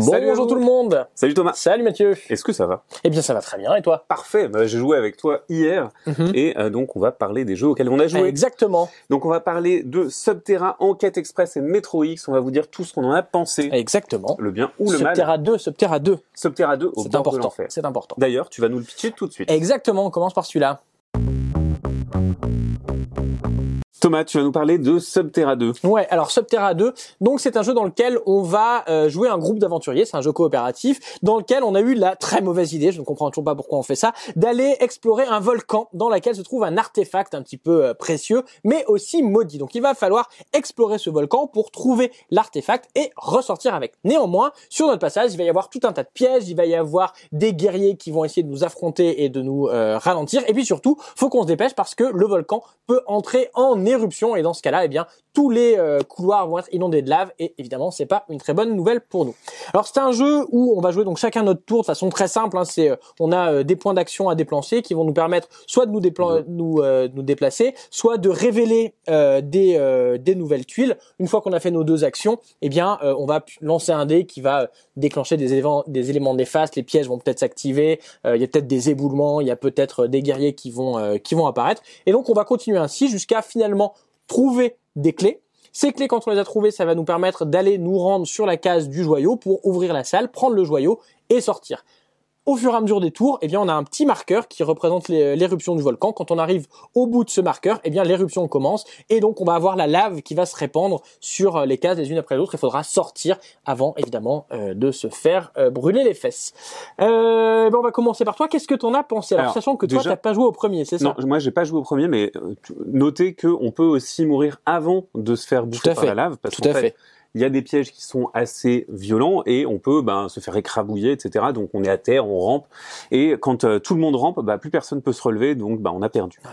Salut Bonjour tout le monde. Salut Thomas. Salut Mathieu. Est-ce que ça va? Eh bien ça va très bien et toi? Parfait. Bah, j'ai joué avec toi hier Mhm. et euh, donc on va parler des jeux auxquels on a joué. Exactement. Donc on va parler de Subterra, Enquête Express et Metro X. On va vous dire tout ce qu'on en a pensé, Exactement. le bien ou le mal. Subterra 2, Subterra 2. Subterra 2 au C'est bord de important. l'enfer. C'est important. D'ailleurs, tu vas nous le pitcher tout de suite. Exactement, on commence par celui-là. Tu vas nous parler de Subterra 2. Ouais, alors Subterra 2, donc c'est un jeu dans lequel on va euh, jouer un groupe d'aventuriers, c'est un jeu coopératif, dans lequel on a eu la très mauvaise idée, je ne comprends toujours pas pourquoi on fait ça, d'aller explorer un volcan dans lequel se trouve un artefact un petit peu euh, précieux, mais aussi maudit. Donc il va falloir explorer ce volcan pour trouver l'artefact et ressortir avec. Néanmoins, sur notre passage, il va y avoir tout un tas de pièges, il va y avoir des guerriers qui vont essayer de nous affronter et de nous euh, ralentir, et puis surtout, faut qu'on se dépêche parce que le volcan peut entrer en éruption et dans ce cas-là, eh bien, tous les euh, couloirs vont être inondés de lave et évidemment, c'est pas une très bonne nouvelle pour nous. Alors c'est un jeu où on va jouer donc chacun notre tour de façon très simple. Hein, c'est euh, on a euh, des points d'action à déplacer qui vont nous permettre soit de nous, dépla- nous, euh, nous déplacer, soit de révéler euh, des, euh, des nouvelles tuiles. Une fois qu'on a fait nos deux actions, eh bien euh, on va lancer un dé qui va déclencher des éléments, des éléments néfastes. Les pièges vont peut-être s'activer. euh, Il y a peut-être des éboulements. Il y a peut-être des guerriers qui vont euh, qui vont apparaître. Et donc on va continuer ainsi jusqu'à finalement trouver des clés. Ces clés, quand on les a trouvées, ça va nous permettre d'aller nous rendre sur la case du joyau pour ouvrir la salle, prendre le joyau et sortir. Au fur et à mesure des tours, eh bien, on a un petit marqueur qui représente les- l'éruption du volcan. Quand on arrive au bout de ce marqueur, eh bien, l'éruption commence et donc on va avoir la lave qui va se répandre sur euh, les cases les unes après les autres. Il faudra sortir avant, évidemment, euh, de se faire euh, brûler les fesses. Euh, ben, on va commencer par toi. Qu'est-ce que t'en as pensé? Alors, Alors, sachant que toi, déjà- t'as pas joué au premier, c'est ça? Non, moi j'ai pas joué au premier, mais euh, notez que on peut aussi mourir avant de se faire bouffer par la lave, parce Tout qu'en fait. Il y a des pièges qui sont assez violents et on peut ben, se faire écrabouiller, etc. Donc on est à terre, on rampe et quand euh, tout le monde rampe, bah, plus personne peut se relever, donc bah, on a perdu. Ah.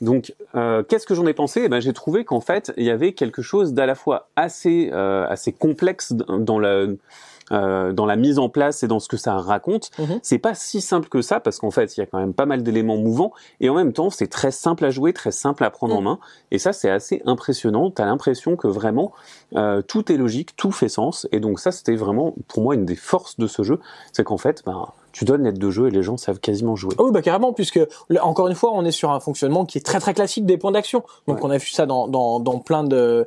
Donc euh, qu'est-ce que j'en ai pensé? Eh ben, J'ai trouvé qu'en fait il y avait quelque chose d'à la fois assez euh, assez complexe dans la euh, dans la mise en place et dans ce que ça raconte. Mhm. C'est pas si simple que ça parce qu'en fait il y a quand même pas mal d'éléments mouvants et en même temps c'est très simple à jouer, très simple à prendre en Mhm. main et ça c'est assez impressionnant. T'as l'impression que vraiment euh, tout est logique, tout fait sens et donc ça c'était vraiment pour moi une des forces de ce jeu, c'est qu'en fait ben tu donnes l'aide de jeu et les gens savent quasiment jouer. Ah oui, bah carrément, puisque là, encore une fois, on est sur un fonctionnement qui est très très classique des points d'action. Donc Ouais. on a vu ça dans, dans, dans plein de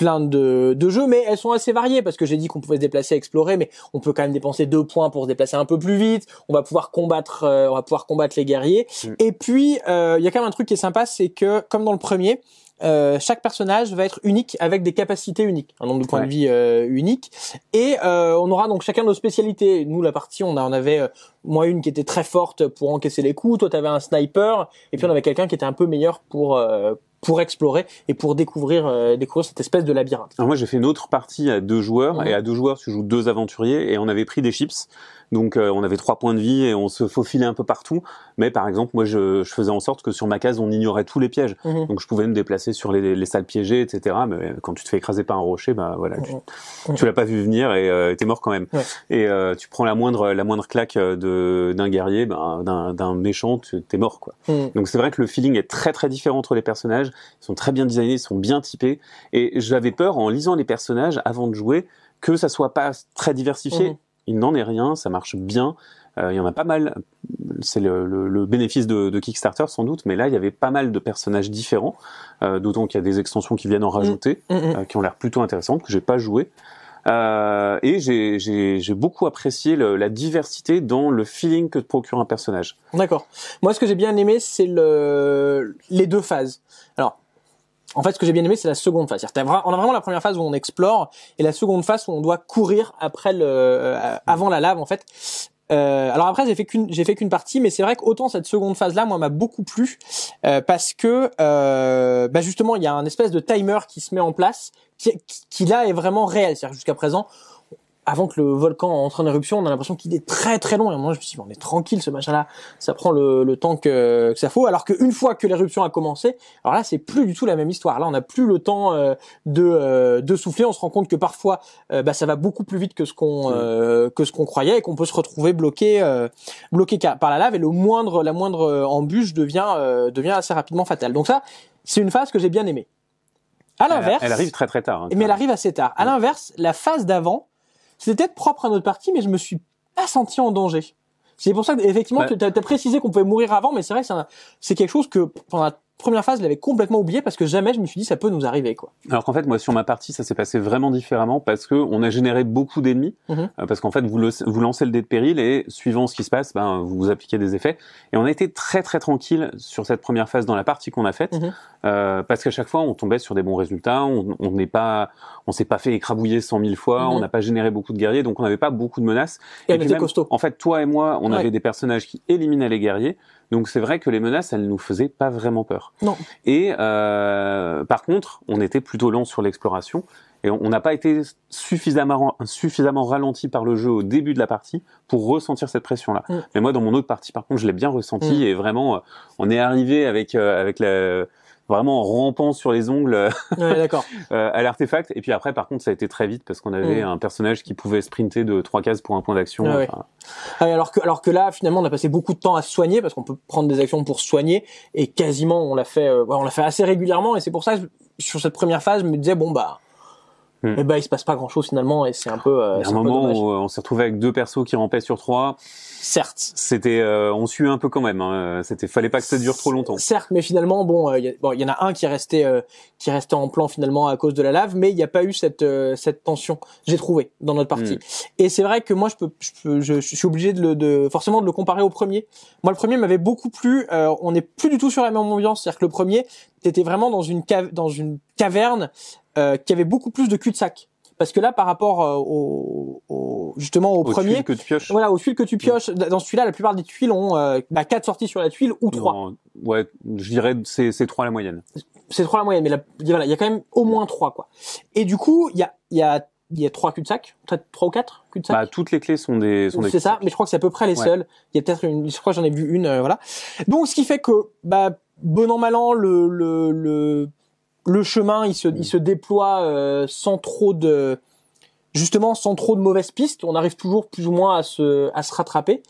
plein de, de jeux, mais elles sont assez variées parce que j'ai dit qu'on pouvait se déplacer, explorer, mais on peut quand même dépenser deux points pour se déplacer un peu plus vite. On va pouvoir combattre, euh, on va pouvoir combattre les guerriers. Mm. Et puis euh, il y a quand même un truc qui est sympa, c'est que comme dans le premier. euh, chaque personnage va être unique avec des capacités uniques, un nombre de points Ouais. de vie euh, unique, et euh, on aura donc chacun nos spécialités. Nous, la partie, on, a, on avait euh, moi une qui était très forte pour encaisser les coups, toi t'avais un sniper, et puis on avait quelqu'un qui était un peu meilleur pour euh, pour explorer et pour découvrir euh, découvrir cette espèce de labyrinthe. Alors moi j'ai fait une autre partie à deux joueurs Mhm. et à deux joueurs tu joues deux aventuriers et on avait pris des chips donc euh, on avait trois points de vie et on se faufilait un peu partout mais par exemple moi je, je faisais en sorte que sur ma case on ignorait tous les pièges Mhm. donc je pouvais me déplacer sur les, les salles piégées etc mais quand tu te fais écraser par un rocher bah voilà tu, Mhm. tu l'as pas vu venir et euh, t'es mort quand même Ouais. et euh, tu prends la moindre la moindre claque euh, de d'un guerrier ben, d'un méchant tu- t'es mort quoi Mhm. donc c'est vrai que le feeling est très très différent entre les personnages. Ils sont très bien designés, ils sont bien typés. Et j'avais peur en lisant les personnages avant de jouer que ça soit pas très diversifié. Il n'en est rien, ça marche bien. Euh, il y en a pas mal. C'est le, le- le bénéfice de, de Kickstarter sans doute, mais là il y avait pas mal de personnages différents. Euh, D'autant qu'il y a des extensions qui viennent en rajouter, Mhm. euh, qui ont l'air plutôt intéressantes que j'ai pas joué. Euh, et j'ai- j'ai j'ai beaucoup apprécié le- la diversité dans le feeling que te procure un personnage. D'accord. Moi, ce que j'ai bien aimé, c'est le les deux phases. Alors, en fait, ce que j'ai bien aimé, c'est la seconde phase. Vra- on a vraiment la première phase où on explore et la seconde phase où on doit courir après le euh, avant la lave, en fait. Euh, alors après, j'ai fait qu'une j'ai fait qu'une partie, mais c'est vrai qu'autant cette seconde phase-là, moi, m'a beaucoup plu euh, parce que euh, bah justement, il y a un espèce de timer qui se met en place, qui, qui, qui là est vraiment réel. C'est-à-dire jusqu'à présent, avant que le volcan entre en éruption, on a l'impression qu'il est très très long. Et moi, je me suis dit, on est tranquille, ce machin-là, ça prend le, le temps que, que ça faut. Alors qu'une fois que l'éruption a commencé, alors là, c'est plus du tout la même histoire. Là, on n'a plus le temps euh, de, euh, de souffler. On se rend compte que parfois, euh, bah, ça va beaucoup plus vite que ce qu'on euh, que ce qu'on croyait et qu'on peut se retrouver bloqué euh, bloqué par la lave. Et le moindre la moindre embûche devient euh, devient assez rapidement fatale. Donc ça, c'est une phase que j'ai bien aimée. À l'inverse, elle arrive très très tard. hein, mais elle arrive assez tard. À l'inverse, la phase d'avant, c'était peut-être propre à notre partie, mais je me suis pas senti en danger. C'est pour ça que effectivement, tu as, précisé qu'on pouvait mourir avant, mais c'est vrai que c'est quelque chose que pendant première phase, je l'avais complètement oublié parce que jamais je me suis dit ça peut nous arriver quoi. Alors qu'en fait, moi, sur ma partie, ça s'est passé vraiment différemment parce que on a généré beaucoup d'ennemis. Mhm. euh, parce qu'en fait, vous, le- vous lancez le dé de péril et suivant ce qui se passe, ben, vous vous appliquez des effets. Et on a été très très tranquille sur cette première phase dans la partie qu'on a faite, Mhm. euh, parce qu'à chaque fois, on tombait sur des bons résultats. On n'est pas, on s'est pas fait écrabouiller cent mille fois. Mhm. On n'a pas généré beaucoup de guerriers, donc on n'avait pas beaucoup de menaces. Et, on puis était même, costaud. En fait, toi et moi, on Ouais. avait des personnages qui éliminaient les guerriers. Donc c'est vrai que les menaces, elles nous faisaient pas vraiment peur. Non. Et euh, par contre, on était plutôt lent sur l'exploration et on n'a pas été suffisamment suffisamment ralenti par le jeu au début de la partie pour ressentir cette pression-là. Mm. Mais moi, dans mon autre partie, par contre, je l'ai bien ressenti Mm. et vraiment, euh, on est arrivé avec euh, avec la vraiment en rampant sur les ongles euh, Ouais, d'accord. à l'artefact. Et puis après, par contre, ça a été très vite parce qu'on avait Mm. un personnage qui pouvait sprinter de trois cases pour un point d'action. Ah ouais. Enfin, Ah oui, alors que alors que là finalement on a passé beaucoup de temps à se soigner parce qu'on peut prendre des actions pour se soigner et quasiment on l'a fait euh, ouais, on l'a fait assez régulièrement et c'est pour ça que sur cette première phase je me disais bon bah Hmm. eh ben il se passe pas grand chose finalement et c'est un peu euh, Il y a c'est un moment où euh, on s'est retrouvé avec deux persos qui rampaient sur trois. certes C'était, euh, on suit un peu quand même. Hein. C'était, fallait pas que ça dure trop longtemps. Certes, mais finalement, bon, euh, il y, a- bon, il y en a un qui est resté, euh, qui est resté en plan finalement à cause de la lave, mais il n'y a pas eu cette euh, cette tension. J'ai trouvé dans notre partie. Et c'est vrai que moi, je peux, je, peux, je, je suis obligé de, le, de forcément de le comparer au premier. Moi, le premier m'avait beaucoup plu. euh, on n'est plus du tout sur la même ambiance. C'est-à-dire que le premier, t'étais vraiment dans une cave, dans une caverne euh, qui avait beaucoup plus de cul-de-sac. Parce que là, par rapport euh, au, au- justement au Aux premier, que tu pioches. voilà, aux tuiles que tu pioches, dans celui-là, la plupart des tuiles ont euh, bah, quatre sorties sur la tuile ou trois. Non, ouais, je dirais c'est c'est trois la moyenne. c'est trois la moyenne, mais la- voilà, il y a quand même au moins trois quoi. Et du coup, il y a, il y a, il y a trois cul-de-sac, peut-être trois ou quatre Bah, cul-de-sac. toutes les clés sont des sont des c'est ça, mais je crois que c'est à peu près les Ouais. seuls. Il y a peut-être une, je crois que j'en ai vu une, euh, voilà. Donc, ce qui fait que, bah, bon an mal an, le le le, le chemin, il se déploie euh, sans trop de justement sans trop de mauvaises pistes. On arrive toujours plus ou moins à se rattraper.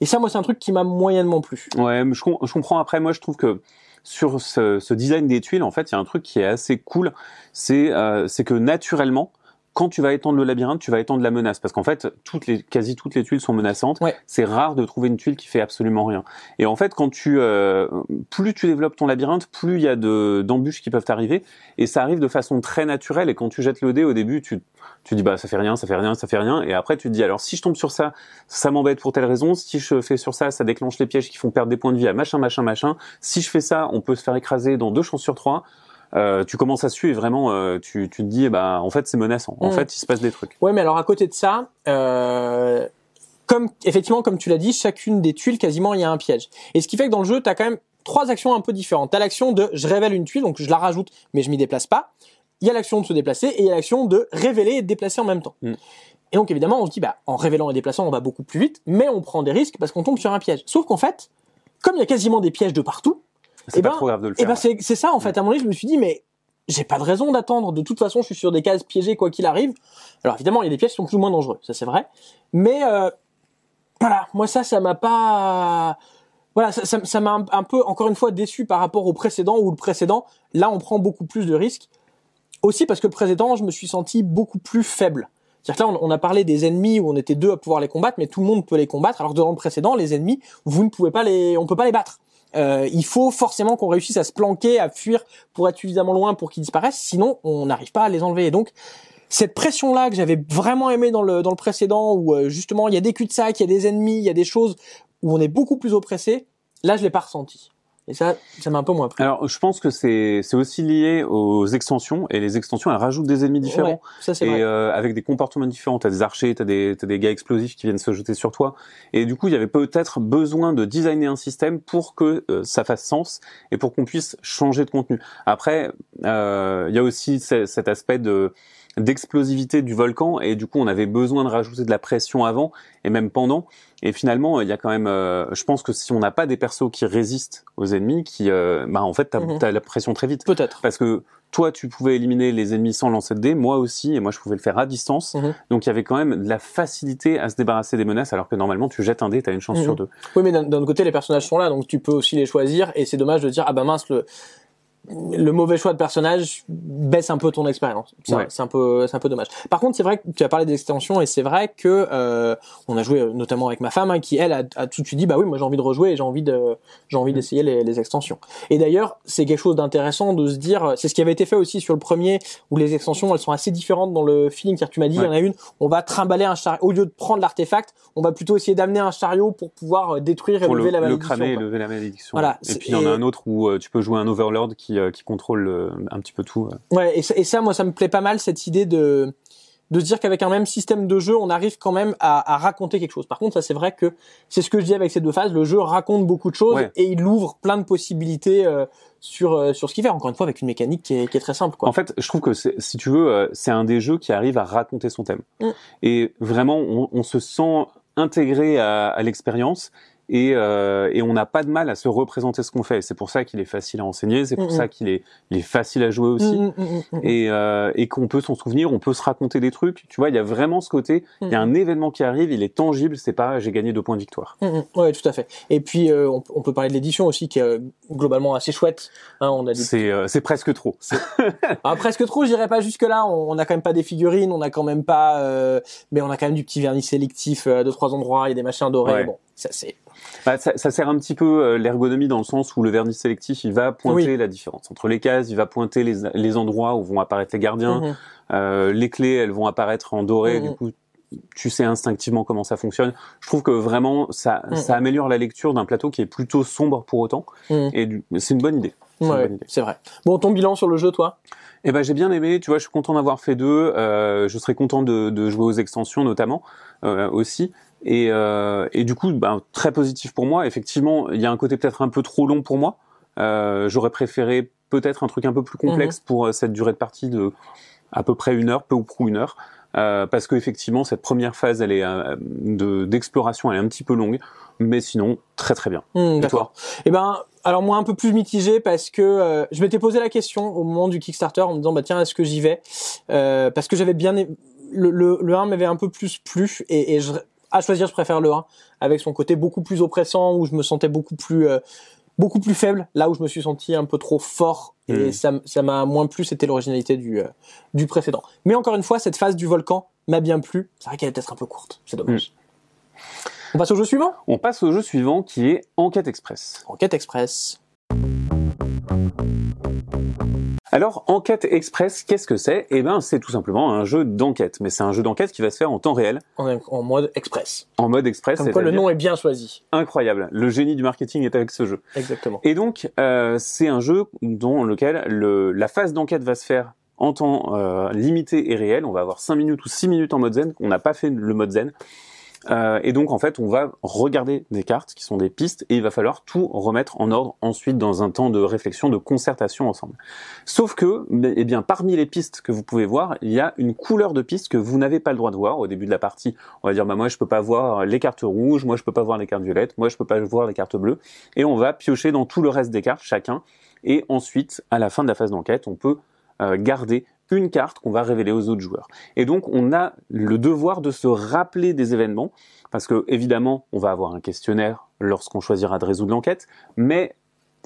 Et ça, moi, c'est un truc qui m'a moyennement plu. Ouais, je, com- je comprends. Après, moi, je trouve que sur ce, design des tuiles, en fait, il y a un truc qui est assez cool. C'est euh, c'est que naturellement, quand tu vas étendre le labyrinthe, tu vas étendre la menace, parce qu'en fait, toutes les, quasi toutes les tuiles sont menaçantes. Ouais. C'est rare de trouver une tuile qui fait absolument rien. Et en fait, quand tu, euh, plus tu développes ton labyrinthe, plus il y a de d'embûches qui peuvent t'arriver, et ça arrive de façon très naturelle. Et quand tu jettes le dé au début, tu tu dis bah ça fait rien, ça fait rien, ça fait rien, et après tu te dis alors si je tombe sur ça, ça m'embête pour telle raison. Si je fais sur ça, ça déclenche les pièges qui font perdre des points de vie à machin, machin, machin. Si je fais ça, on peut se faire écraser dans deux chances sur trois. Euh, tu commences à suivre et vraiment, euh, tu, tu te dis, eh ben, en fait, c'est menaçant. En Mm. fait, il se passe des trucs. Ouais, mais alors à côté de ça, euh, comme effectivement, comme tu l'as dit, chacune des tuiles quasiment il y a un piège. Et ce qui fait que dans le jeu, tu as quand même trois actions un peu différentes. T'as l'action de je révèle une tuile, donc je la rajoute, mais je m'y déplace pas. Il y a l'action de se déplacer et il y a l'action de révéler et de déplacer en même temps. Mm. Et donc évidemment, on se dit bah en révélant et déplaçant, on va beaucoup plus vite, mais on prend des risques parce qu'on tombe sur un piège. Sauf qu'en fait, comme il y a quasiment des pièges de partout, C'est Eh pas ben, trop grave de le et faire. ben c'est c'est ça en fait. À moment donné, je me suis dit mais j'ai pas de raison d'attendre. De toute façon, je suis sur des cases piégées quoi qu'il arrive. Alors évidemment, il y a des pièges qui sont plus ou moins dangereux, ça c'est vrai. Mais euh, voilà, moi ça, ça m'a pas. Voilà, ça m'a un, un peu encore une fois déçu par rapport au précédent où le précédent, là, on prend beaucoup plus de risques. Aussi parce que le précédent, je me suis senti beaucoup plus faible. C'est-à-dire que là, on, on a parlé des ennemis où on était deux à pouvoir les combattre, mais tout le monde peut les combattre. Alors que dans le précédent, les ennemis, vous ne pouvez pas les, on peut pas les battre. Euh, il faut forcément qu'on réussisse à se planquer, à fuir pour être suffisamment loin pour qu'ils disparaissent, sinon on n'arrive pas à les enlever. Et donc cette pression-là que j'avais vraiment aimé dans le dans le précédent, où euh, justement il y a des cul-de-sac, il y a des ennemis, il y a des choses où on est beaucoup plus oppressé, là je l'ai pas ressenti. Et ça, ça m'a un peu moins plu. Alors, je pense que c'est c'est aussi lié aux extensions et les extensions elles rajoutent des ennemis différents. Ouais, ça et vrai. euh, avec des comportements différents. T'as des archers, t'as des, t'as des gars explosifs qui viennent se jeter sur toi. Et du coup, il y avait peut-être besoin de designer un système pour que euh, ça fasse sens et pour qu'on puisse changer de contenu. Après, euh, il y a aussi ce- cet aspect de d'explosivité du volcan et du coup on avait besoin de rajouter de la pression avant et même pendant et finalement il y a quand même euh, je pense que si on n'a pas des persos qui résistent aux ennemis qui euh, bah en fait t'as t'as la pression très vite Peut-être. parce que toi tu pouvais éliminer les ennemis sans lancer de dés, moi aussi et moi je pouvais le faire à distance. Mhm. Donc il y avait quand même de la facilité à se débarrasser des menaces alors que normalement tu jettes un dé, t'as une chance Mhm. sur deux. Oui, mais d'un d'un autre côté, les personnages sont là, donc tu peux aussi les choisir. Et c'est dommage de dire ah bah mince le le mauvais choix de personnage baisse un peu ton expérience. C'est Ouais. un peu, c'est un peu dommage. Par contre, c'est vrai que tu as parlé d'extension et c'est vrai que euh, on a joué euh, notamment avec ma femme hein, qui elle a, a tout de suite dit bah oui moi j'ai envie de rejouer et j'ai envie de j'ai envie d'essayer les, les extensions. Et d'ailleurs c'est quelque chose d'intéressant de se dire c'est ce qui avait été fait aussi sur le premier où les extensions elles sont assez différentes dans le feeling car tu m'as dit il y en a une on va trimballer un chariot au lieu de prendre l'artefact on va plutôt essayer d'amener un chariot pour pouvoir euh, détruire et pour le, lever la le malédiction. cramer et quoi. lever la malédiction. Voilà, Et puis il y en a un autre où euh, tu peux jouer un Overlord qui, euh, qui contrôle euh, un petit peu tout. euh. Ouais, et ça, et ça, moi, ça me plaît pas mal cette idée de de dire qu'avec un même système de jeu, on arrive quand même à, à raconter quelque chose. Par contre, ça c'est vrai que c'est ce que je dis avec ces deux phases. Le jeu raconte beaucoup de choses Ouais. et il ouvre plein de possibilités euh, sur euh, sur ce qu'il fait. Encore une fois, avec une mécanique qui est, qui est très simple. Quoi. En fait, je trouve que si tu veux, euh, c'est un des jeux qui arrive à raconter son thème. Mm. Et vraiment, on, on se sent intégré à, à l'expérience et, euh, et on n'a pas de mal à se représenter ce qu'on fait. C'est pour ça qu'il est facile à enseigner, c'est pour ça qu'il est, il est facile à jouer aussi. Et, euh, et qu'on peut s'en souvenir, on peut se raconter des trucs. Tu vois, il y a vraiment ce côté. Il y a un événement qui arrive, il est tangible. C'est pas j'ai gagné deux points de victoire. Ouais, tout à fait. Et puis euh, on, on peut parler de l'édition aussi, qui est euh, globalement assez chouette. Hein, on a des C'est euh, c'est presque trop. Ah, presque trop, je dirais pas jusque là. On, on a quand même pas des figurines, on a quand même pas, euh, mais on a quand même du petit vernis sélectif à deux trois endroits. Il y a des machins dorés. Ouais. Bon, ça c'est. Bah, ça, ça sert un petit peu euh, l'ergonomie dans le sens où le vernis sélectif, il va pointer Oui. la différence entre les cases, il va pointer les, les endroits où vont apparaître les gardiens, Mhm. euh, les clés, elles vont apparaître en doré, Mhm. du coup, tu sais instinctivement comment ça fonctionne. Je trouve que vraiment, ça, Mhm. ça améliore la lecture d'un plateau qui est plutôt sombre pour autant, Mhm. et c'est une bonne idée. C'est une Ouais, bonne idée. c'est vrai. Bon, ton bilan sur le jeu, toi? Eh ben j'ai bien aimé, tu vois, je suis content d'avoir fait deux. Euh, je serais content de, de jouer aux extensions notamment euh, aussi. Et, euh, et du coup, ben, très positif pour moi. Effectivement, il y a un côté peut-être un peu trop long pour moi. Euh, J'aurais préféré peut-être un truc un peu plus complexe pour euh, cette durée de partie de à peu près une heure, peu ou prou une heure. Euh, parce que effectivement, cette première phase, elle est euh, de d'exploration, elle est un petit peu longue, mais sinon très très bien. Hmm, Et D'accord. Eh ben, alors moi un peu plus mitigé parce que euh, je m'étais posé la question au moment du Kickstarter en me disant bah tiens est-ce que j'y vais? Euh, parce que j'avais bien le, le, le 1 m'avait un peu plus plu et, et je, à choisir je préfère le 1 avec son côté beaucoup plus oppressant où je me sentais beaucoup plus euh, beaucoup plus faible. Là où je me suis senti un peu trop fort et Mm. ça m'a moins plu c'était l'originalité du euh, du précédent. Mais encore une fois cette phase du volcan m'a bien plu. C'est vrai qu'elle est peut-être un peu courte c'est dommage on passe au jeu suivant? On passe au jeu suivant qui est Enquête Express. Enquête Express Alors, Enquête Express, qu'est-ce que c'est? Eh ben, c'est tout simplement un jeu d'enquête, mais c'est un jeu d'enquête qui va se faire en temps réel, en, en mode express. en mode express. Comme quoi le nom est bien choisi. incroyable. Le génie du marketing est avec ce jeu. Exactement. Et donc, euh, c'est un jeu dans lequel le, la phase d'enquête va se faire en temps euh, limité et réel. On va avoir 5 minutes ou 6 minutes en mode zen. On n'a pas fait le mode zen. Euh, et donc, en fait, on va regarder des cartes qui sont des pistes et il va falloir tout remettre en ordre ensuite dans un temps de réflexion, de concertation ensemble. Sauf que, eh bien, parmi les pistes que vous pouvez voir, il y a une couleur de piste que vous n'avez pas le droit de voir au début de la partie. On va dire, bah, moi, je peux pas voir les cartes rouges, moi, je peux pas voir les cartes violettes, moi, je peux pas voir les cartes bleues. Et on va piocher dans tout le reste des cartes, chacun. Et ensuite, à la fin de la phase d'enquête, on peut euh, garder une carte qu'on va révéler aux autres joueurs. Et donc, on a le devoir de se rappeler des événements, parce que évidemment, on va avoir un questionnaire lorsqu'on choisira de résoudre l'enquête, mais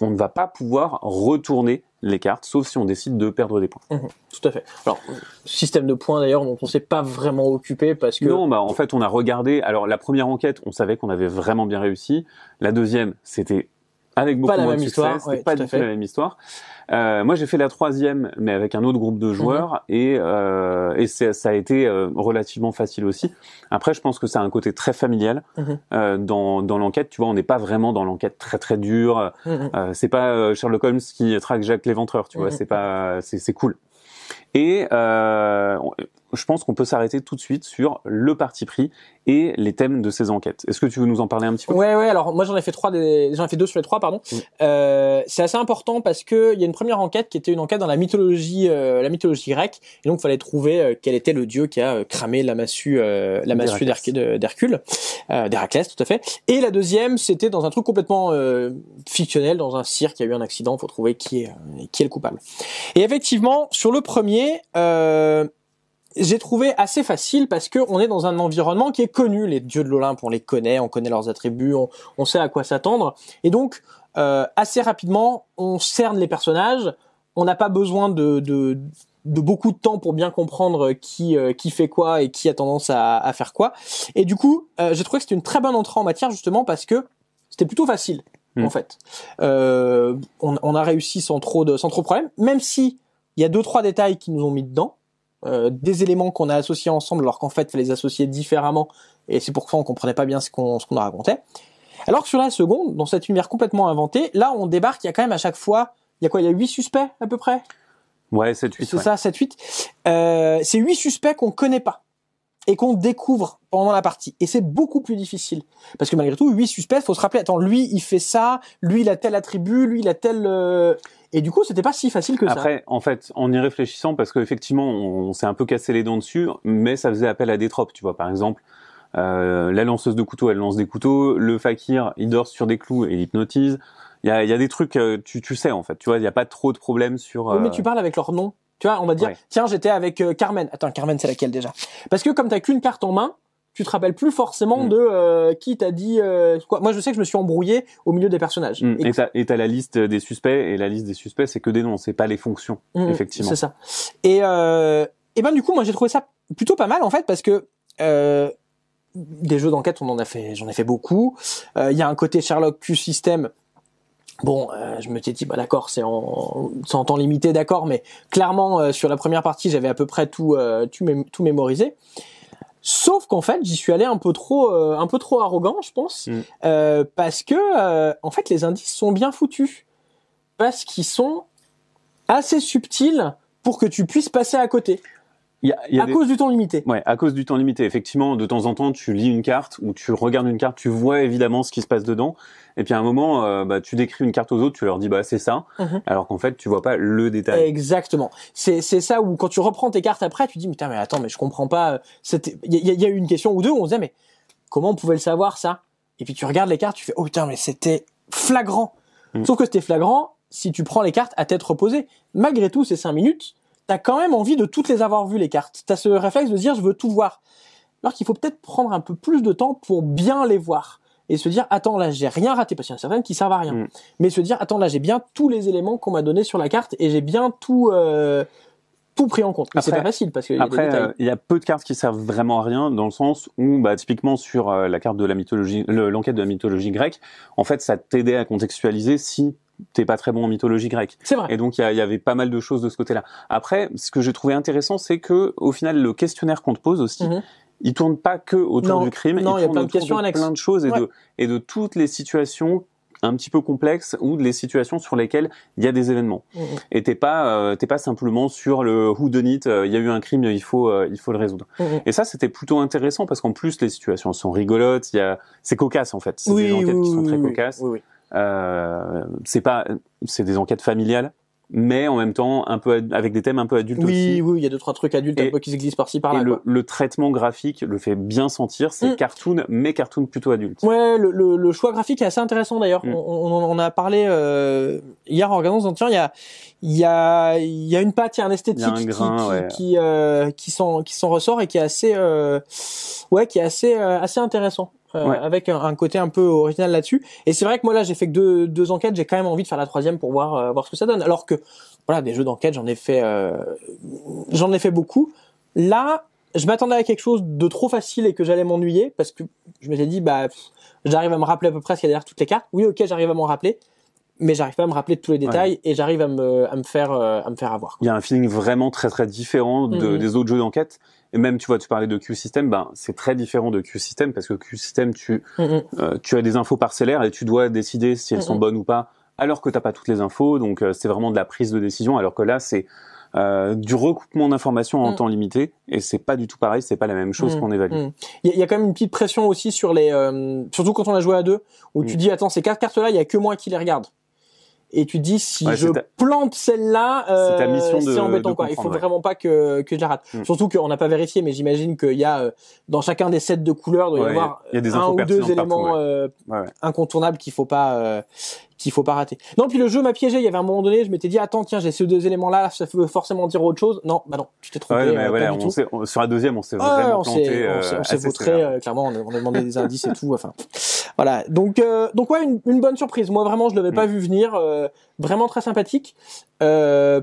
on ne va pas pouvoir retourner les cartes, sauf si on décide de perdre des points. Tout à fait. Alors, système de points d'ailleurs dont on s'est pas vraiment occupé parce que Non, bah en fait, on a regardé. Alors, la première enquête, on savait qu'on avait vraiment bien réussi. La deuxième, c'était avec beaucoup Pas la moins de même succès. histoire, ouais, pas du tout la même histoire. Euh, moi, j'ai fait la troisième, mais avec un autre groupe de joueurs, Mhm. et, euh, et ça a été euh, relativement facile aussi. Après, je pense que ça a un côté très familial euh, dans, dans l'enquête. Tu vois, on n'est pas vraiment dans l'enquête très très dure. Euh, c'est pas euh, Sherlock Holmes qui traque Jacques l'Éventreur, tu vois. Mhm. C'est pas, c'est c'est cool. Et euh, je pense qu'on peut s'arrêter tout de suite sur le parti pris et les thèmes de ces enquêtes. Est-ce que tu veux nous en parler un petit peu? Ouais, ouais. Alors moi j'en ai fait trois, des... j'en ai fait deux sur les trois, pardon. Euh, c'est assez important parce que il y a une première enquête qui était une enquête dans la mythologie, euh, la mythologie grecque, et donc il fallait trouver euh, quel était le dieu qui a euh, cramé la massue, euh, la massue d'Hercule, euh, d'Héraclès, tout à fait. Et la deuxième, c'était dans un truc complètement euh, fictionnel, dans un cirque, il y a eu un accident, faut trouver qui est qui est le coupable. Et effectivement, sur le premier. Euh, j'ai trouvé assez facile parce que on est dans un environnement qui est connu. Les dieux de l'Olympe, on les connaît, on connaît leurs attributs, on, on sait à quoi s'attendre. Et donc, euh, assez rapidement, on cerne les personnages, on n'a pas besoin de, de de beaucoup de temps pour bien comprendre qui euh, qui fait quoi et qui a tendance à, à faire quoi. Et du coup, euh, j'ai trouvé que c'était une très bonne entrée en matière justement parce que c'était plutôt facile Mm. en fait. Euh, on, on a réussi sans trop de sans trop de problème, même si il y a deux trois détails qui nous ont mis dedans, euh, des éléments qu'on a associés ensemble alors qu'en fait il fallait les associer différemment et c'est pour ça on comprenait pas bien ce qu'on ce qu'on a raconté. Alors que sur la seconde, dans cette univers complètement inventé, là on débarque, il y a quand même à chaque fois, il y a quoi, il y a huit suspects à peu près? Ouais, 7 8 c'est ça, 7 8. Euh, c'est huit suspects qu'on connaît pas et qu'on découvre pendant la partie. Et c'est beaucoup plus difficile parce que malgré tout, huit suspects, faut se rappeler. Attends, lui il fait ça, lui il a tel attribut, lui il a tel. euh, Et du coup, c'était pas si facile que ça. Après, en fait, en y réfléchissant, parce qu'effectivement, on, on s'est un peu cassé les dents dessus, mais ça faisait appel à des tropes, tu vois. Par exemple, euh, la lanceuse de couteaux, elle lance des couteaux. Le fakir, il dort sur des clous et il hypnotise. Il y a, y a des trucs, euh, tu, tu sais, en fait. Tu vois, il n'y a pas trop de problèmes sur... Oui, mais euh, tu parles avec leur nom. Tu vois, on va dire, Ouais. tiens, j'étais avec euh, Carmen. Attends, Carmen, c'est laquelle déjà? Parce que comme t'as qu'une carte en main, tu te rappelles plus forcément Mm. de euh, qui t'a dit euh, quoi. Moi, je sais que je me suis embrouillé au milieu des personnages. Mm, Et t'as la liste des suspects, et la liste des suspects, c'est que des noms, c'est pas les fonctions, Mhm, effectivement. C'est ça. Et, euh, et ben du coup, moi j'ai trouvé ça plutôt pas mal en fait parce que euh, des jeux d'enquête, on en a fait, j'en ai fait beaucoup. Euh, Il y a un côté Sherlock Q system. Bon, euh, je me suis dit bah d'accord, c'est en, temps limité, d'accord, mais clairement euh, sur la première partie, j'avais à peu près tout, euh, tout, mé- tout mémorisé. Sauf qu'en fait, j'y suis allé un peu trop, un peu trop arrogant, je pense, Mm. parce que en fait, les indices sont bien foutus, parce qu'ils sont assez subtils pour que tu puisses passer à côté, y a, il y a à des- cause du temps limité. Ouais, à cause du temps limité. Effectivement, de temps en temps, tu lis une carte ou tu regardes une carte, tu vois évidemment ce qui se passe dedans. Et puis à un moment, euh, bah, tu décris une carte aux autres, tu leur dis bah c'est ça, Mhm. alors qu'en fait tu vois pas le détail. Exactement. C'est c'est ça où quand tu reprends tes cartes après, tu dis mais attends mais je comprends pas. c'était- Il y, a- il y a eu une question ou deux où on se disait mais comment on pouvait le savoir ça? Et puis tu regardes les cartes, tu fais oh putain mais c'était flagrant. Mm. Sauf que c'était flagrant si tu prends les cartes à tête reposée. Malgré tout ces cinq minutes, t'as quand même envie de toutes les avoir vues les cartes. T'as ce réflexe de dire je veux tout voir. Alors qu'il faut peut-être prendre un peu plus de temps pour bien les voir et se dire attends là j'ai rien raté parce qu'il y en a certaines qui servent à rien Mm. mais se dire attends là j'ai bien tous les éléments qu'on m'a donné sur la carte et j'ai bien tout euh, tout pris en compte mais c'est pas facile parce qu'il y a des Après, euh, il y a peu de cartes qui servent vraiment à rien dans le sens où, bah, typiquement sur euh, la carte de la mythologie, le- l'enquête de la mythologie grecque, en fait, ça t'aidait à contextualiser si t'es pas très bon en mythologie grecque. c'est vrai Et donc il y, y avait pas mal de choses de ce côté-là. Après, ce que j'ai trouvé intéressant, c'est que au final, le questionnaire qu'on te pose aussi, Mhm. il tourne pas que autour Non, du crime, non, il y il a tourne plein de questions plein de choses et Ouais. de et de toutes les situations un petit peu complexes ou les situations sur lesquelles il y a des événements. Mhm. Et t'es pas euh, t'es pas simplement sur le who done it, euh, il y a eu un crime, il faut euh, il faut le résoudre. Mhm. Et ça c'était plutôt intéressant parce qu'en plus les situations sont rigolotes, il y a c'est cocasse en fait, c'est oui, des enquêtes oui, qui sont oui, très oui, cocasses. Oui, oui. Euh, c'est pas, c'est des enquêtes familiales, mais en même temps un peu avec des thèmes un peu adultes Oui, aussi. oui, il y a deux trois trucs adultes Et- un peu qui se glissent par-ci par-là. Et le, le traitement graphique le fait bien sentir. C'est Mm. cartoon, mais cartoon plutôt adulte. Ouais, le, le, le choix graphique est assez intéressant d'ailleurs. Mm. On, on, on a parlé euh, hier en regardant, tiens, il y a, il y a, il y a une patte, il y a un esthétique a un grain, qui, ouais. qui, qui, euh, qui s'en, qui s'en ressort et qui est assez, euh, ouais, qui est assez, euh, assez intéressant. Euh, Ouais. avec un, un côté un peu original là-dessus. Et c'est vrai que moi là j'ai fait que deux, deux enquêtes, j'ai quand même envie de faire la troisième pour voir euh, voir ce que ça donne. Alors que voilà des jeux d'enquête j'en ai fait euh, j'en ai fait beaucoup. Là je m'attendais à quelque chose de trop facile et que j'allais m'ennuyer parce que je m'étais dit bah j'arrive à me rappeler à peu près ce qu'il y a derrière toutes les cartes. Oui ok j'arrive à m'en rappeler, mais j'arrive pas à me rappeler de tous les détails et j'arrive à me à me faire euh, à me faire avoir. Il y a un feeling vraiment très très différent de, Mhm. des autres jeux d'enquête. Et même, tu vois, tu parlais de Q-System, ben, c'est très différent de Q-System parce que Q-System, tu, Mm, mm. euh, tu as des infos parcellaires et tu dois décider si elles sont Mhm. bonnes ou pas, alors que t'as pas toutes les infos. Donc, euh, c'est vraiment de la prise de décision, alors que là, c'est euh, du recoupement d'informations en temps limité et c'est pas du tout pareil. C'est pas la même chose qu'on évalue. Mm. Il y, a- il y a quand même une petite pression aussi sur les, euh, surtout quand on a joué à deux, où tu Mm. dis attends ces quatre cartes là, il y a que moi qui les regarde. Et tu dis si Ouais, je ta- plante celle-là, euh, C'est embêtant quoi. Il faut ouais. vraiment pas que que je la rate. Mm. Surtout qu'on n'a pas vérifié, mais j'imagine qu'il y a euh, dans chacun des sets de couleurs doit y avoir il y a des un ou deux éléments partout, euh, incontournables qu'il faut pas euh, qu'il faut pas rater. Non, puis le jeu m'a piégé. Il y avait un moment donné, je m'étais dit attends tiens j'ai ces deux éléments là, ça veut forcément dire autre chose. Non, bah non, tu t'es trompé. Ouais, mais euh, voilà, du on sur la deuxième, on s'est vraiment on planté. euh, on s'est, vautré, sévère. euh, clairement, on a, on a demandé des indices et tout, enfin, voilà. Donc, euh, donc ouais, une, une bonne surprise. Moi, vraiment, je l'avais pas Mm. vu venir, euh, vraiment très sympathique. Euh,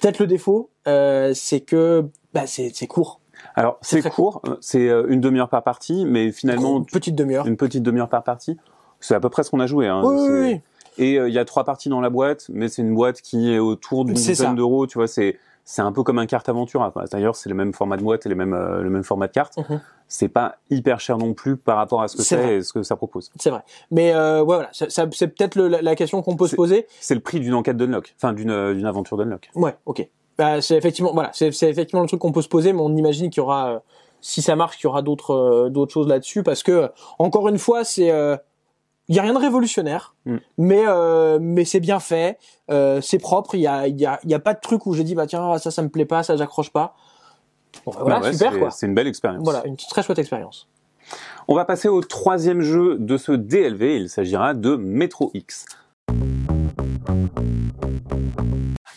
Peut-être le défaut, euh, c'est que bah, c'est court. Alors C'est court, euh, c'est euh, une demi-heure par partie, mais finalement Une petite demi-heure. une petite demi-heure par partie, c'est à peu près ce qu'on a joué. Hein. Oui, oui, oui. Et euh, il y a trois parties dans la boîte, mais c'est une boîte qui est autour d'une dizaine d'euros. Tu vois, c'est c'est un peu comme un carte aventure. quoi. D'ailleurs, c'est le même format de boîte et le même euh, le même format de carte. Mhm. C'est pas hyper cher non plus par rapport à ce que C'est et ce que ça propose. C'est vrai. Mais euh, ouais, voilà, ça, ça- c'est peut-être la, la question qu'on peut se poser. C'est le prix d'une enquête d'unlock, enfin d'une euh, d'une aventure d'unlock. Ouais, ok. Bah, c'est effectivement, voilà, c'est c'est effectivement le truc qu'on peut se poser, mais on imagine qu'il y aura, euh, si ça marche, qu'il y aura d'autres euh, d'autres choses là-dessus, parce que encore une fois, c'est il y a rien de révolutionnaire, Mm. mais euh, mais c'est bien fait, euh, c'est propre. Il y a il y a il y a pas de truc où j'ai dit bah tiens ça ça me plaît pas, ça j'accroche pas. Bon, bah, voilà, ouais, super quoi. C'est une belle expérience. Voilà, une très chouette expérience. On va passer au troisième jeu de ce DLV. Il s'agira de Metro X.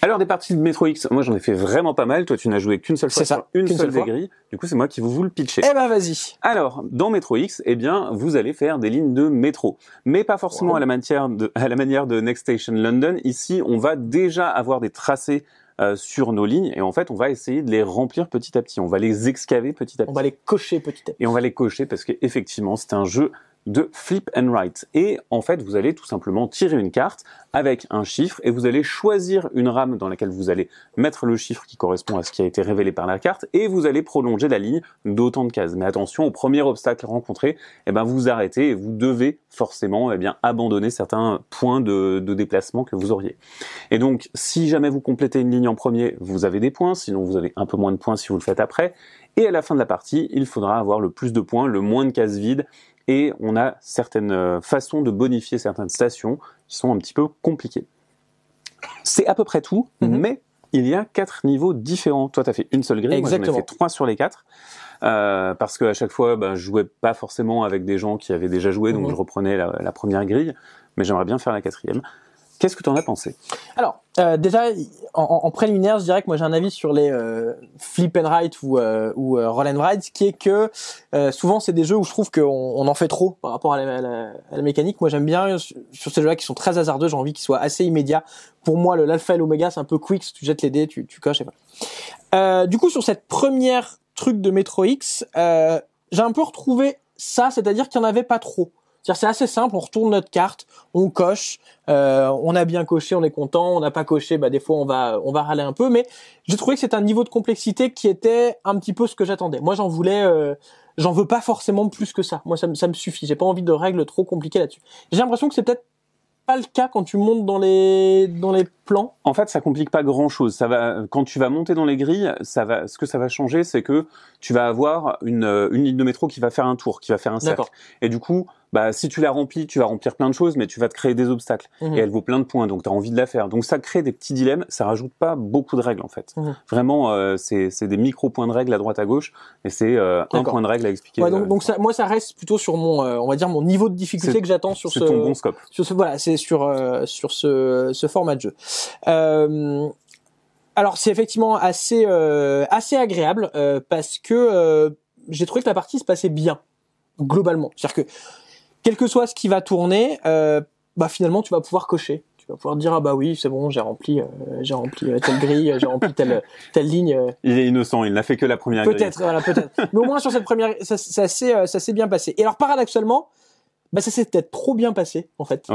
Alors des parties de Metro X, moi j'en ai fait vraiment pas mal. Toi tu n'as joué qu'une seule fois ça, sur une seule seule des fois. grilles. Du coup c'est moi qui vous, vous le pitcher. Eh ben vas-y. Alors, dans Metro X, eh bien, vous allez faire des lignes de métro, mais pas forcément Wow. à la manière de à la manière de Next Station London. Ici, on va déjà avoir des tracés euh, sur nos lignes et en fait, on va essayer de les remplir petit à petit. On va les excaver petit à On petit va les cocher petit à petit. et on va les cocher parce qu'effectivement, c'est un jeu de flip and write. Et en fait, vous allez tout simplement tirer une carte avec un chiffre et vous allez choisir une rame dans laquelle vous allez mettre le chiffre qui correspond à ce qui a été révélé par la carte et vous allez prolonger la ligne d'autant de cases. Mais attention, au premier obstacle rencontré, eh ben, vous arrêtez et vous devez forcément eh bien, abandonner certains points de, de déplacement que vous auriez. Et donc, si jamais vous complétez une ligne en premier, vous avez des points, sinon vous avez un peu moins de points si vous le faites après. Et à la fin de la partie, il faudra avoir le plus de points, le moins de cases vides, et on a certaines euh, façons de bonifier certaines stations qui sont un petit peu compliquées. C'est à peu près tout, Mhm. mais il y a quatre niveaux différents. Toi, tu as fait une seule grille, moi j'en ai fait trois sur les quatre. Euh, parce qu'à chaque fois, ben, je jouais pas forcément avec des gens qui avaient déjà joué, donc Mhm. je reprenais la, la première grille, mais j'aimerais bien faire la quatrième. Qu'est-ce que tu en as pensé? Alors, euh, déjà, en, en- préliminaire, je dirais que moi j'ai un avis sur les euh, flip and write ou, euh, ou euh, roll and ride, qui est que euh, souvent c'est des jeux où je trouve qu'on on en fait trop par rapport à la, à la- mécanique. Moi j'aime bien sur ces jeux-là qui sont très hasardeux, j'ai envie qu'ils soient assez immédiats. Pour moi, le l'alpha et l'oméga, c'est un peu quick, tu jettes les dés, tu, tu coches et voilà. Euh, du coup, sur cette première truc de Metro X, j'ai un peu retrouvé ça, c'est-à-dire qu'il n'y en avait pas trop. C'est assez simple, on retourne notre carte, on coche, euh, on a bien coché, on est content, on n'a pas coché, bah des fois on va on va râler un peu, mais j'ai trouvé que c'est un niveau de complexité qui était un petit peu ce que j'attendais. Moi j'en voulais, euh, j'en veux pas forcément plus que ça. Moi ça me ça me suffit. J'ai pas envie de règles trop compliquées là-dessus. J'ai l'impression que c'est peut-être pas le cas quand tu montes dans les dans les plans. En fait, ça complique pas grand-chose. Ça va, quand tu vas monter dans les grilles, ça va, ce que ça va changer, c'est que tu vas avoir une, euh, une ligne de métro qui va faire un tour, qui va faire un cercle. Et du coup, bah, si tu la remplis, tu vas remplir plein de choses, mais tu vas te créer des obstacles. Mhm. Et elle vaut plein de points, donc tu as envie de la faire. Donc ça crée des petits dilemmes, ça rajoute pas beaucoup de règles en fait. Mhm. Vraiment, euh, c'est des micro-points de règles à droite à gauche, et c'est euh, un point de règle à expliquer. Ouais, donc, euh, donc ça, moi ça reste plutôt sur mon, euh, on va dire mon niveau de difficulté que j'attends sur ce. ton bon scope. sur ce voilà c'est sur euh, sur ce, ce format de jeu alors c'est effectivement assez euh, assez agréable euh, parce que euh, j'ai trouvé que la partie se passait bien globalement c'est à dire que quel que soit ce qui va tourner euh, bah finalement tu vas pouvoir cocher tu vas pouvoir dire ah bah oui c'est bon j'ai rempli euh, j'ai rempli euh, telle grille j'ai rempli telle telle ligne euh, Il est innocent, il n'a fait que la première grille. Peut-être, voilà, peut-être. Mais au moins sur cette première, ça, ça s'est, euh, ça s'est bien passé. Et alors paradoxalement, bah ça s'est peut-être trop bien passé en fait,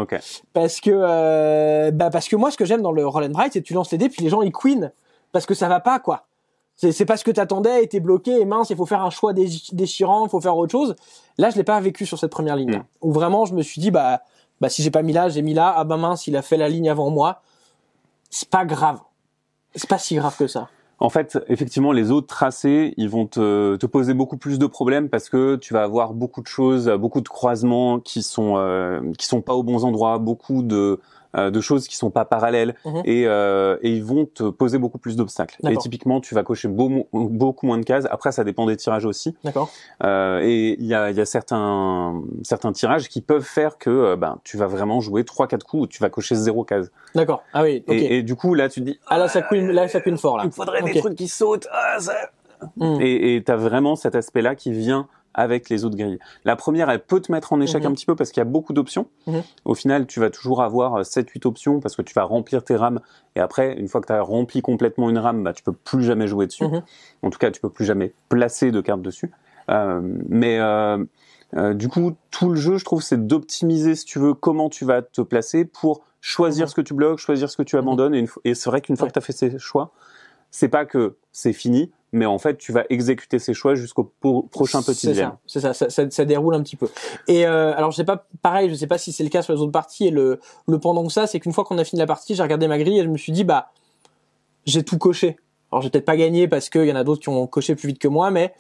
parce que, euh, bah parce que moi ce que j'aime dans le roll and write, c'est que tu lances les dés puis les gens ils queen parce que ça va pas quoi. C'est, c'est pas ce que t'attendais et t'es bloqué et mince, il faut faire un choix dé- déchirant, il faut faire autre chose. Là, je l'ai pas vécu sur cette première ligne. Mm. Où vraiment, je me suis dit bah, bah si j'ai pas mis là, j'ai mis là. Ah bah mince, il a fait la ligne avant moi. C'est pas grave. C'est pas si grave que ça. En fait, effectivement, les autres tracés, ils vont te, poser beaucoup plus de problèmes parce que tu vas avoir beaucoup de choses, beaucoup de croisements qui sont euh, qui sont pas aux bons endroits, beaucoup de de choses qui sont pas parallèles Mhm. et, euh, et ils vont te poser beaucoup plus d'obstacles. Et typiquement, tu vas cocher beau- beaucoup moins de cases. Après, ça dépend des tirages aussi. D'accord. Euh, et il y a, il y a certains certains tirages qui peuvent faire que euh, ben tu vas vraiment jouer trois quatre coups où tu vas cocher zéro case. D'accord. Ah oui. Ok. Et, et du coup là, tu te dis Ah là ça queen, là ça queen fort là. il me faudrait des trucs qui sautent. Ah, ça- Hmm. et t'as vraiment cet aspect-là qui vient avec les autres grilles. La première, elle peut te mettre en échec Mhm. un petit peu parce qu'il y a beaucoup d'options. Mhm. Au final, tu vas toujours avoir 7-8 options parce que tu vas remplir tes rames. Et après, une fois que tu as rempli complètement une rame, bah, tu peux plus jamais jouer dessus. Mhm. En tout cas, tu peux plus jamais placer de cartes dessus. Euh, mais euh, euh, du coup, tout le jeu, je trouve, c'est d'optimiser, si tu veux, comment tu vas te placer pour choisir ce que tu bloques, choisir ce que tu abandonnes. Et, c'est vrai qu'une fois Ouais. que tu as fait ces choix, c'est pas que c'est fini, mais en fait, tu vas exécuter ces choix jusqu'au prochain petit ça, c'est ça, ça, ça, ça déroule un petit peu. Et euh, alors je sais pas, pareil, je sais pas si c'est le cas sur les autres parties. Et le, le pendant que ça, c'est qu'une fois qu'on a fini la partie, j'ai regardé ma grille et je me suis dit bah j'ai tout coché. Alors j'ai peut-être pas gagné parce qu'il y en a d'autres qui ont coché plus vite que moi, mais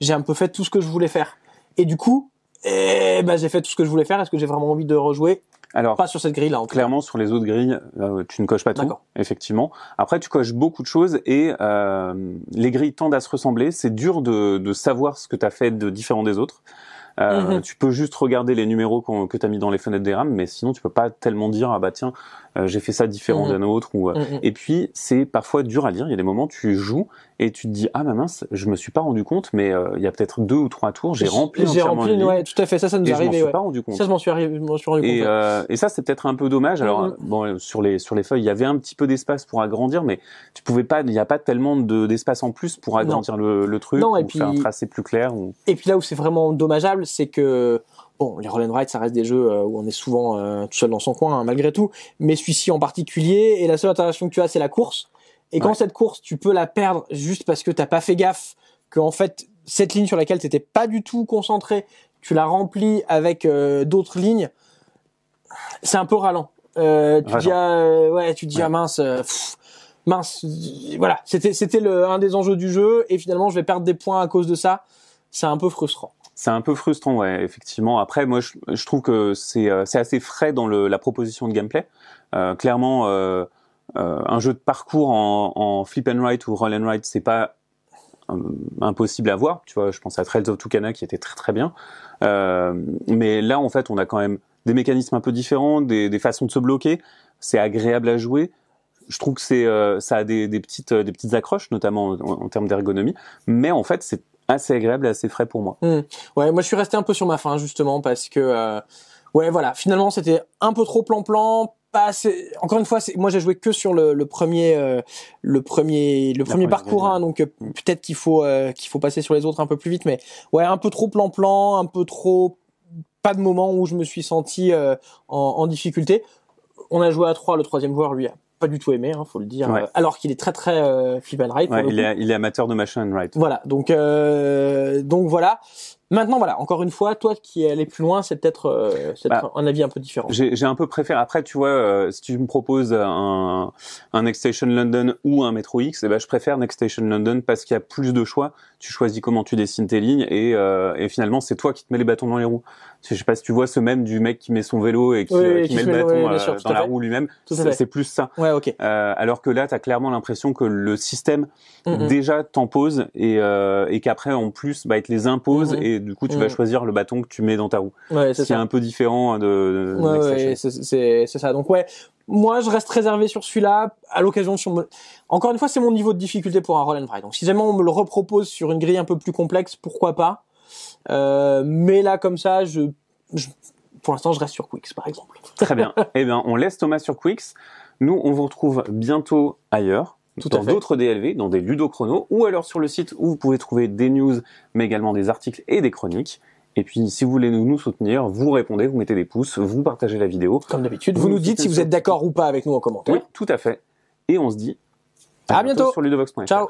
j'ai un peu fait tout ce que je voulais faire. Et du coup, eh ben j'ai fait tout ce que je voulais faire. Est-ce que j'ai vraiment envie de rejouer? Alors, Pas sur cette grille là. En tout cas. clairement, sur les autres grilles, euh, tu ne coches pas tout, effectivement. Après, tu coches beaucoup de choses et euh, les grilles tendent à se ressembler. C'est dur de, de savoir ce que tu as fait de différent des autres. Euh, Mhm. Tu peux juste regarder les numéros que tu as mis dans les fenêtres des rames, mais sinon, tu peux pas tellement dire, ah bah tiens, j'ai fait ça différent Mhm. d'un autre. Ou, euh, Mm, mm. Et puis, c'est parfois dur à lire. Il y a des moments, tu joues et tu te dis, ah bah mince, je me suis pas rendu compte, mais euh, il y a peut-être deux ou trois tours, j'ai rempli J'ai rempli, une ouais, tout à fait. Ça, ça nous et est je m'en suis Ouais. pas rendu compte. Ça, je m'en suis arrivé, je m'en suis rendu compte. Et, euh, et ça, c'est peut-être un peu dommage. Alors, Mhm. euh, bon, euh, sur les sur les feuilles, il y avait un petit peu d'espace pour agrandir, mais tu pouvais pas. Il n'y a pas tellement de d'espace en plus pour agrandir le, le truc Non, et ou puis- faire un tracé plus clair. Ou... Et puis là où c'est vraiment dommageable, c'est que bon, les roll and ride, ça reste des jeux euh, où on est souvent euh, tout seul dans son coin, hein, malgré tout. Mais celui-ci en particulier, et la seule interaction que tu as, c'est la course. Et quand Ouais. cette course, tu peux la perdre juste parce que t'as pas fait gaffe, que en fait cette ligne sur laquelle t'étais pas du tout concentré, tu la remplis avec euh, d'autres lignes. C'est un peu ralent. Euh, tu dis ah, ouais, tu te dis Ouais. ah mince. pff, mince, voilà, c'était c'était le un des enjeux du jeu et finalement je vais perdre des points à cause de ça. C'est un peu frustrant. C'est un peu frustrant, ouais, effectivement. Après, moi, je, je trouve que c'est euh, c'est assez frais dans le, la proposition de gameplay. Euh, clairement, euh, euh, un jeu de parcours en, en flip and write ou roll and write, c'est pas euh, impossible à voir. Tu vois, je pense à Trails of Tucana qui était très très bien. Euh, mais là, en fait, on a quand même des mécanismes un peu différents, des, des façons de se bloquer. C'est agréable à jouer. Je trouve que c'est euh, ça a des, des petites des petites accroches, notamment en, en termes d'ergonomie. Mais en fait, c'est assez agréable et assez frais pour moi. Ouais, moi je suis resté un peu sur ma faim justement parce que euh, ouais voilà, finalement c'était un peu trop plan-plan, pas assez. Encore une fois, c'est moi j'ai joué que sur le, le premier euh, le premier le premier parcours hein, donc euh, peut-être qu'il faut euh, qu'il faut passer sur les autres un peu plus vite mais ouais, un peu trop plan-plan, un peu trop pas de moment où je me suis senti euh, en, en difficulté. On a joué à trois, le troisième joueur lui a pas du tout aimé, hein, faut le dire, Ouais. euh, alors qu'il est très très euh, flip and Ouais, il, est, il est amateur de machin and write. Voilà, donc euh, donc voilà. Maintenant voilà, encore une fois, toi qui es allé plus loin, c'est peut-être euh, Bah, un avis un peu différent. J'ai un peu préféré. Après, tu vois, euh, si tu me proposes un, un Next Station London ou un Metro X, eh ben, je préfère Next Station London parce qu'il y a plus de choix. Tu choisis comment tu dessines tes lignes et, euh, et finalement, c'est toi qui te mets les bâtons dans les roues. Je sais pas si tu vois ce même du mec qui met son vélo et qui, Oui, euh, qui met le bâton oui, euh, sûr, dans la roue lui-même. C'est plus ça. Ouais, ok. Euh, alors que là, tu as clairement l'impression que le système Mhm. déjà t'impose et, euh, et qu'après, en plus, bah, il te les impose et du coup, tu vas Mhm. choisir le bâton que tu mets dans ta roue. Ouais, c'est un peu différent de, de Ouais, c'est ça. Donc ouais, moi je reste réservé sur celui-là. À l'occasion, encore une fois, c'est mon niveau de difficulté pour un roll and ride. Donc si jamais on me le repropose sur une grille un peu plus complexe, pourquoi pas? Euh, mais là, comme ça, je, je- pour l'instant, je reste sur Quicks, par exemple. Très bien. eh bien, on laisse Thomas sur Quicks. Nous, on vous retrouve bientôt ailleurs, Tout dans d'autres DLV, dans des ludochronos, ou alors sur le site où vous pouvez trouver des news, mais également des articles et des chroniques. Et puis, si vous voulez nous, nous soutenir, vous répondez, vous mettez des pouces, vous partagez la vidéo. Comme d'habitude, vous Vous nous dites si vous êtes d'accord ou pas avec nous en commentaire. Oui, tout à fait. Et on se dit À bientôt. sur ludovox.fr. Ciao.